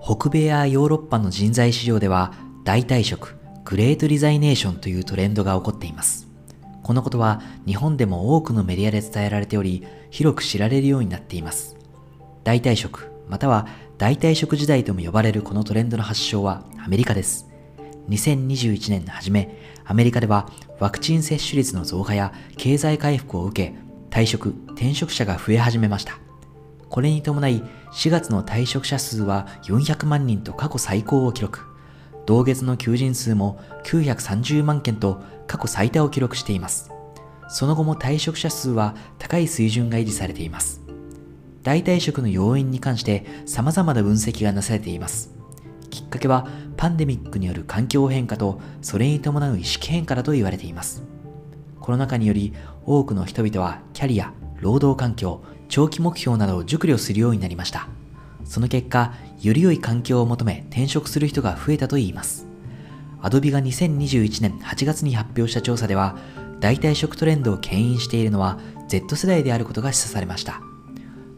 北米やヨーロッパの人材市場では代替職、グレートリザイネーションというトレンドが起こっています。このことは日本でも多くのメディアで伝えられており、広く知られるようになっています。代替職、または代替職時代とも呼ばれるこのトレンドの発祥はアメリカです。2021年の初め、アメリカではワクチン接種率の増加や経済回復を受け、退職、転職者が増え始めました。これに伴い、4月の退職者数は400万人と過去最高を記録。同月の求人数も930万件と過去最多を記録しています。その後も退職者数は高い水準が維持されています。代替職の要因に関して様々な分析がなされています。きっかけはパンデミックによる環境変化とそれに伴う意識変化だと言われています。コロナ禍により多くの人々はキャリア、労働環境、長期目標などを熟慮するようになりました。その結果、より良い環境を求め転職する人が増えたといいます。アドビが2021年8月に発表した調査では、代替職トレンドを牽引しているのは Z 世代であることが示唆されました。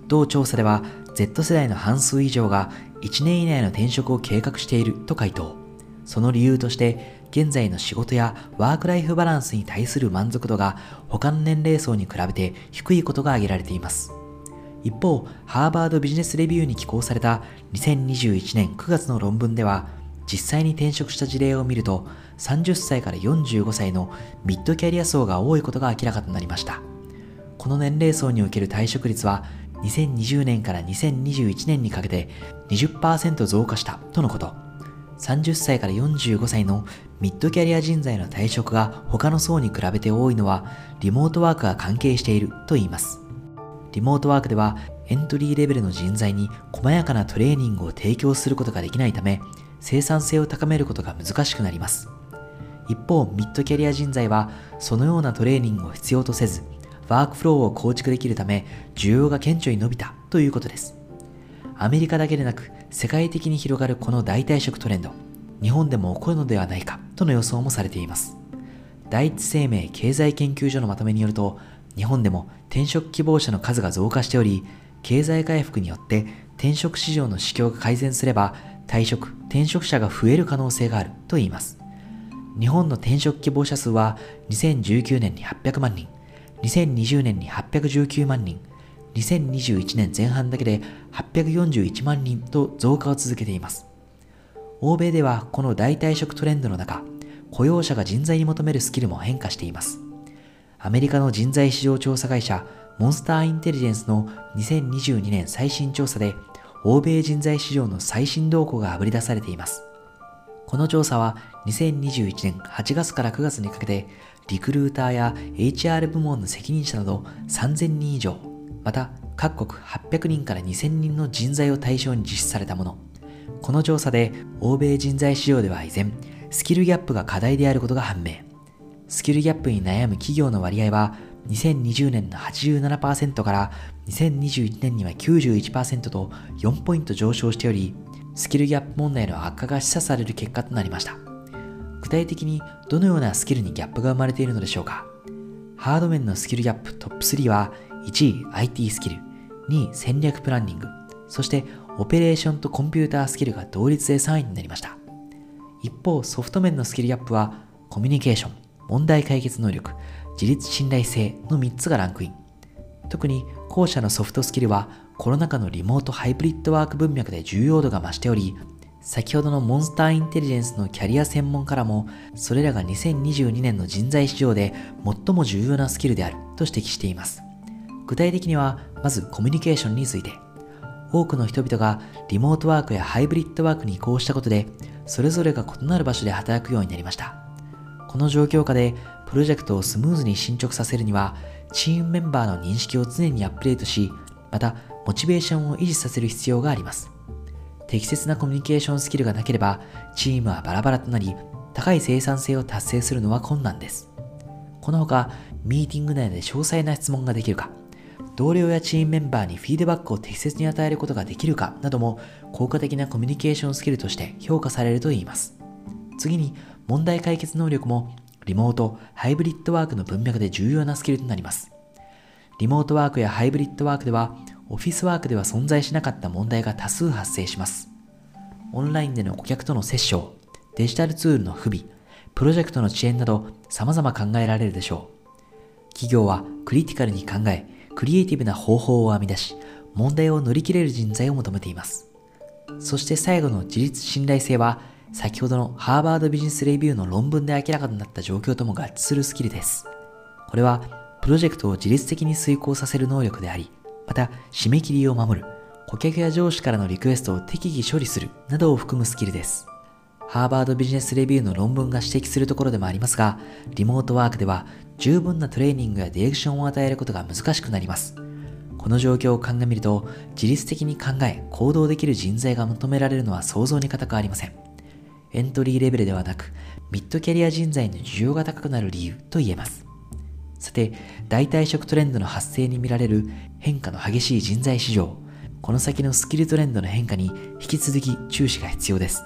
同調査では Z 世代の半数以上が1年以内の転職を計画していると回答。その理由として、現在の仕事やワークライフバランスに対する満足度が他の年齢層に比べて低いことが挙げられています。一方、ハーバードビジネスレビューに寄稿された2021年9月の論文では、実際に転職した事例を見ると、30歳から45歳のミッドキャリア層が多いことが明らかとなりました。この年齢層における退職率は2020年から2021年にかけて20%増加したとのこと。30歳から45歳のミッドキャリア人材の退職が他の層に比べて多いのはリモートワークが関係していると言います。リモートワークではエントリーレベルの人材に細やかなトレーニングを提供することができないため生産性を高めることが難しくなります。一方、ミッドキャリア人材はそのようなトレーニングを必要とせずワークフローを構築できるため需要が顕著に伸びたということです。アメリカだけでなく世界的に広がるこの代替食トレンド、日本でも起こるのではないかとの予想もされています。第一生命経済研究所のまとめによると、日本でも転職希望者の数が増加しており、経済回復によって転職市場の市況が改善すれば、退職、転職者が増える可能性があると言います。日本の転職希望者数は2019年に800万人、2020年に819万人、2021年前半だけで841万人と増加を続けています。欧米ではこの代替職トレンドの中、雇用者が人材に求めるスキルも変化しています。アメリカの人材市場調査会社モンスターインテリジェンスの2022年最新調査で欧米人材市場の最新動向があぶり出されています。この調査は2021年8月から9月にかけてリクルーターや HR 部門の責任者など3000人以上、また各国800人から2000人の人材を対象に実施されたもの。この調査で欧米人材市場では依然、スキルギャップが課題であることが判明。スキルギャップに悩む企業の割合は2020年の87%から2021年には91%と4ポイント上昇しており、スキルギャップ問題の悪化が示唆される結果となりました。具体的にどのようなスキルにギャップが生まれているのでしょうかハード面のスキルギャップトップ3は1位 IT スキル、2位戦略プランニング、そしてオペレーションとコンピュータースキルが同率で3位になりました。一方、ソフト面のスキルギャップはコミュニケーション、問題解決能力、自立信頼性の3つがランクイン。特に後者のソフトスキルはコロナ禍のリモートハイブリッドワーク文脈で重要度が増しており、先ほどのモンスターインテリジェンスのキャリア専門からも、それらが2022年の人材市場で最も重要なスキルであると指摘しています。具体的には、まずコミュニケーションについて、多くの人々がリモートワークやハイブリッドワークに移行したことで、それぞれが異なる場所で働くようになりました。この状況下で、プロジェクトをスムーズに進捗させるには、チームメンバーの認識を常にアップデートし、また、モチベーションを維持させる必要があります。適切なコミュニケーションスキルがなければ、チームはバラバラとなり、高い生産性を達成するのは困難です。このほか、ミーティング内で詳細な質問ができるか、同僚やチームメンバーにフィードバックを適切に与えることができるかなども効果的なコミュニケーションスキルとして評価されるといいます。次に、問題解決能力もリモート、ハイブリッドワークの文脈で重要なスキルとなります。リモートワークやハイブリッドワークではオフィスワークでは存在しなかった問題が多数発生します。オンラインでの顧客との接触、デジタルツールの不備、プロジェクトの遅延など様々考えられるでしょう。企業はクリティカルに考え、クリエイティブな方法を編み出し、問題を乗り切れる人材を求めています。そして最後の自立信頼性は、先ほどのハーバードビジネスレビューの論文で明らかになった状況とも合致するスキルです。これは、プロジェクトを自律的に遂行させる能力であり、また、締め切りを守る、顧客や上司からのリクエストを適宜処理するなどを含むスキルです。ハーバードビジネスレビューの論文が指摘するところでもありますが、リモートワークでは十分なトレーニングやディレクションを与えることが難しくなります。この状況を鑑みると、自律的に考え、行動できる人材が求められるのは想像に難くありません。エントリーレベルではなく、ミッドキャリア人材の需要が高くなる理由と言えます。さて、代替色トレンドの発生に見られる変化の激しい人材市場、この先のスキルトレンドの変化に引き続き注視が必要です。